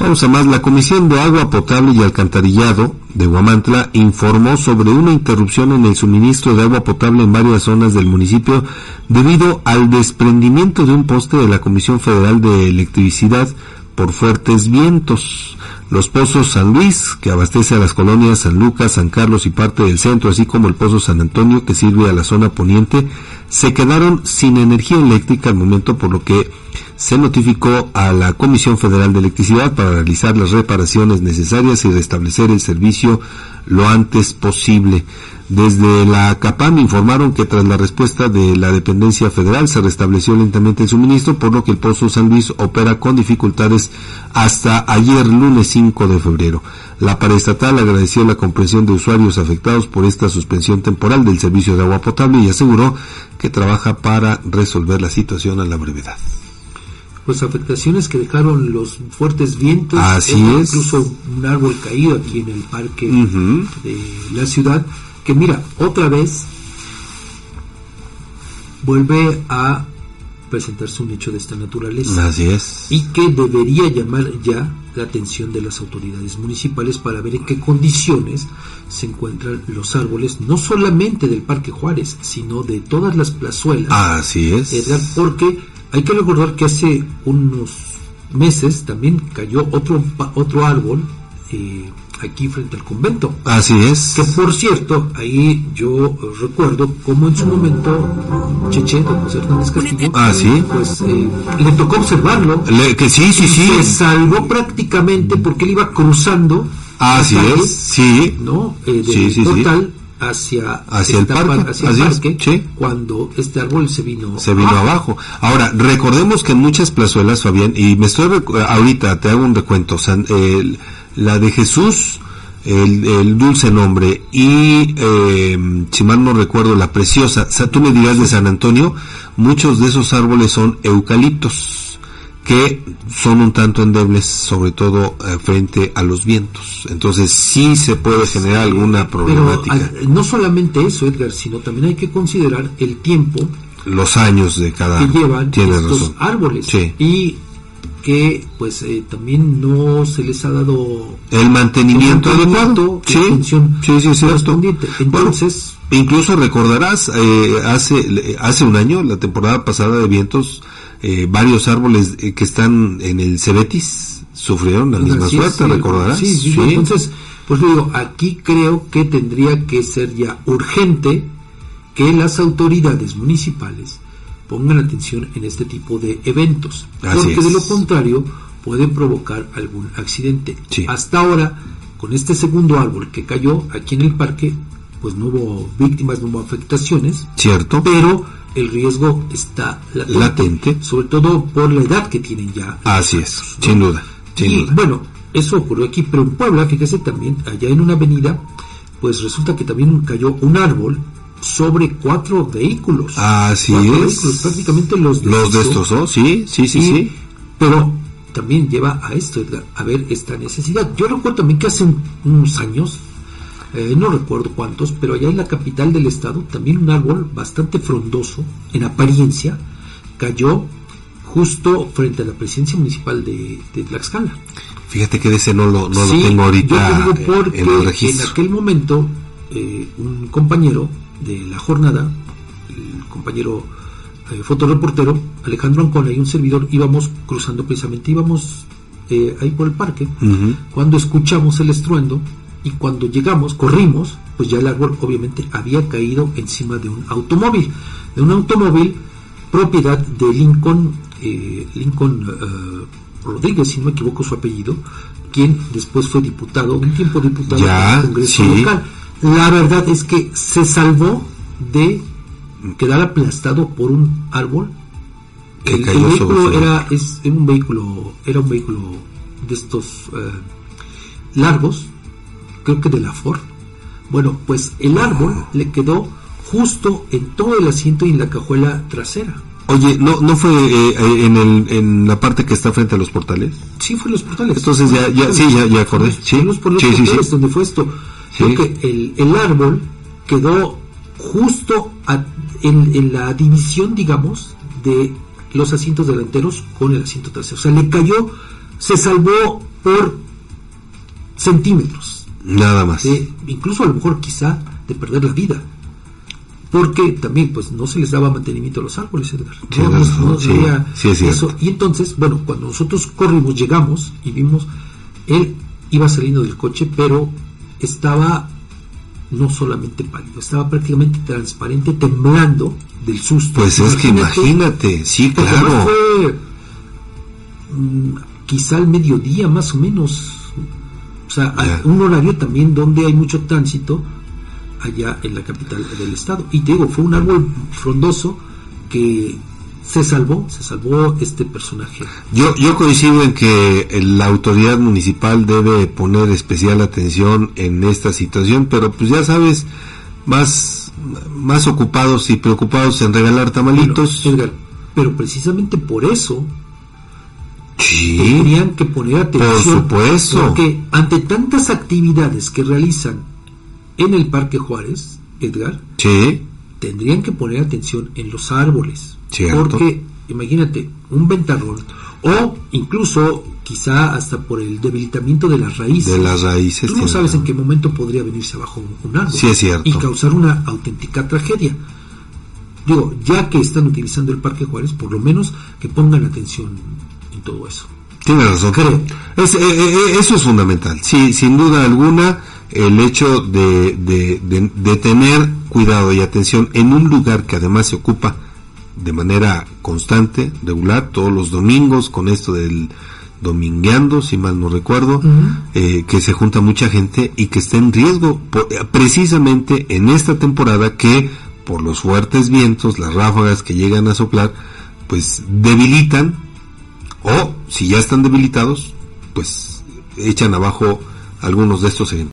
Vamos a más. La Comisión de Agua Potable y Alcantarillado de Huamantla informó sobre una interrupción en el suministro de agua potable en varias zonas del municipio debido al desprendimiento de un poste de la Comisión Federal de Electricidad por fuertes vientos. Los pozos San Luis, que abastece a las colonias San Lucas, San Carlos y parte del centro, así como el pozo San Antonio, que sirve a la zona poniente, se quedaron sin energía eléctrica al momento, por lo que se notificó a la Comisión Federal de Electricidad para realizar las reparaciones necesarias y restablecer el servicio lo antes posible. Desde la CAPAM informaron que tras la respuesta de la dependencia federal se restableció lentamente el suministro, por lo que el Pozo San Luis opera con dificultades hasta ayer lunes 5 de febrero. La paraestatal agradeció la comprensión de usuarios afectados por esta suspensión temporal del servicio de agua potable y aseguró que trabaja para resolver la situación a la brevedad pues afectaciones que dejaron los fuertes vientos, Así incluso un árbol caído aquí en el parque de la ciudad, que mira, otra vez vuelve a presentarse un hecho de esta naturaleza. Así es. Y que debería llamar ya la atención de las autoridades municipales para ver en qué condiciones se encuentran los árboles, no solamente del Parque Juárez, sino de todas las plazuelas. Así es. Edgar, porque hay que recordar que hace unos meses también cayó otro, otro árbol eh, aquí frente al convento. Así es. Que por cierto, ahí yo recuerdo cómo en su momento Cheche, don José Hernández Castillo, ah, ¿sí? pues eh, le tocó observarlo. que sí, sí, sí. Se salvó prácticamente porque él iba cruzando. Así es, sí. ¿No? Eh, sí, sí, total, hacia, hacia el parque, hacia el parque cuando este árbol se vino se vino abajo. Ahora, recordemos que en muchas plazuelas, Fabián, y me estoy ahorita te hago un recuento, la de Jesús, el, dulce nombre y eh, si mal no recuerdo la preciosa, o sea, tú me dirás de San Antonio, muchos de esos árboles son eucaliptos que son un tanto endebles, sobre todo eh, frente a los vientos. Entonces sí se puede generar alguna problemática. no solamente eso, Edgar, sino también hay que considerar el tiempo, los años de cada que llevan estos árboles y que pues eh, también no se les ha dado el mantenimiento adecuado, sí, sí, sí, Entonces, incluso recordarás eh, hace hace un año, la temporada pasada de vientos eh, varios árboles eh, que están en el Cebetis sufrieron la misma suerte, recordarás. Sí, sí, entonces, pues digo, aquí creo que tendría que ser ya urgente que las autoridades municipales pongan atención en este tipo de eventos, porque de lo contrario pueden provocar algún accidente. Hasta ahora, con este segundo árbol que cayó aquí en el parque, pues no hubo víctimas, no hubo afectaciones. Cierto. Pero el riesgo está latente, sobre todo por la edad que tienen ya. Así es, sin duda. y bueno, eso ocurrió aquí, pero en Puebla, fíjese también, allá en una avenida, pues resulta que también cayó un árbol sobre cuatro vehículos. Así es. Vehículos, prácticamente los Los destrozó, sí, sí, sí, sí. Pero también lleva a esto, a ver esta necesidad. Yo recuerdo también que hace unos años, eh, no recuerdo cuántos, pero allá en la capital del estado también un árbol bastante frondoso en apariencia cayó justo frente a la presidencia municipal de, Tlaxcala. Fíjate que de ese no lo, no lo tengo ahorita yo porque en, aquel momento eh, un compañero de la jornada, el compañero eh, fotoreportero Alejandro Ancona y un servidor íbamos cruzando precisamente, íbamos eh, ahí por el parque, cuando escuchamos el estruendo y cuando llegamos, corrimos, pues ya el árbol obviamente había caído encima de un automóvil, de un automóvil propiedad de Lincoln, eh, Lincoln eh, Rodríguez, si no me equivoco su apellido, quien después fue diputado, un tiempo diputado del Congreso local. La verdad es que se salvó de quedar aplastado por un árbol. El, vehículo era, es, un vehículo, era un vehículo de estos eh, largos, creo que de la Ford. Bueno, pues el árbol le quedó justo en todo el asiento y en la cajuela trasera. Oye, ¿no, no fue eh, eh, en, el, en la parte que está frente a los portales? Sí, fue en los portales. Entonces ya, ya, sí, ya, ya acordé. Sí, los, por los portales donde fue esto. Porque el, el árbol quedó justo en, en la división, digamos, de los asientos delanteros con el asiento trasero. O sea, le cayó, se salvó por centímetros. Nada más. incluso a lo mejor quizá de perder la vida. Porque también pues no se les daba mantenimiento a los árboles, Edgar. No, eso. Y entonces, bueno, cuando nosotros corrimos, llegamos y vimos, él iba saliendo del coche, pero estaba no solamente pálido, estaba prácticamente transparente, temblando del susto. Pues es que imagínate, sí, claro. Fue mm, quizá al mediodía más o menos. O sea, un horario también donde hay mucho tránsito allá en la capital del estado. Y te digo, fue un árbol frondoso que se salvó, se salvó este personaje. Yo, yo coincido en que la autoridad municipal debe poner especial atención en esta situación, pero pues ya sabes, más, más ocupados y preocupados en regalar tamalitos. pero precisamente por eso sí, tendrían que poner atención. Por supuesto. Porque ante tantas actividades que realizan en el Parque Juárez, Edgar, sí. tendrían que poner atención en los árboles porque, imagínate, un ventarrón, o incluso quizá hasta por el debilitamiento de las raíces. De las raíces. Tú no sabes en qué momento podría venirse abajo un, árbol. Sí, es cierto. Y causar una auténtica tragedia. Digo, ya que están utilizando el Parque Juárez, por lo menos que pongan atención todo eso. Tiene razón. Creo. Es, eh, eh, eh, eso es fundamental. Sí, sin duda alguna, el hecho de, de, de tener cuidado y atención en un lugar que además se ocupa de manera constante, regular, todos los domingos con esto del domingueando, si mal no recuerdo, eh, que se junta mucha gente y que está en riesgo precisamente en esta temporada que por los fuertes vientos, las ráfagas que llegan a soplar, pues debilitan o si ya están debilitados, pues echan abajo algunos de estos eventos.